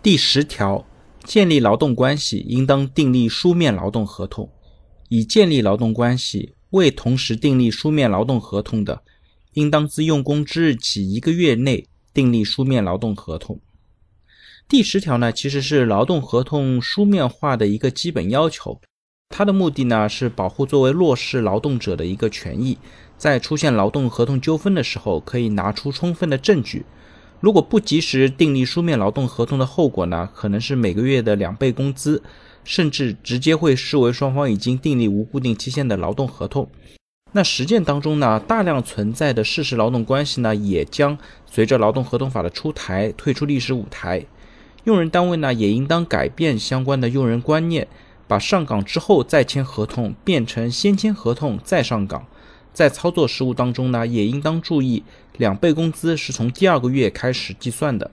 第十条，建立劳动关系应当订立书面劳动合同。已建立劳动关系未同时订立书面劳动合同的，应当自用工之日起一个月内订立书面劳动合同。第十条呢，其实是劳动合同书面化的一个基本要求。它的目的呢，是保护作为弱势劳动者的一个权益，在出现劳动合同纠纷的时候，可以拿出充分的证据。如果不及时订立书面劳动合同的后果呢，可能是每个月的两倍工资，甚至直接会视为双方已经订立无固定期限的劳动合同。那实践当中呢，大量存在的事实劳动关系呢，也将随着劳动合同法的出台退出历史舞台。用人单位呢，也应当改变相关的用人观念。把上岗之后再签合同变成先签合同再上岗，在操作实务当中呢，也应当注意两倍工资是从第二个月开始计算的。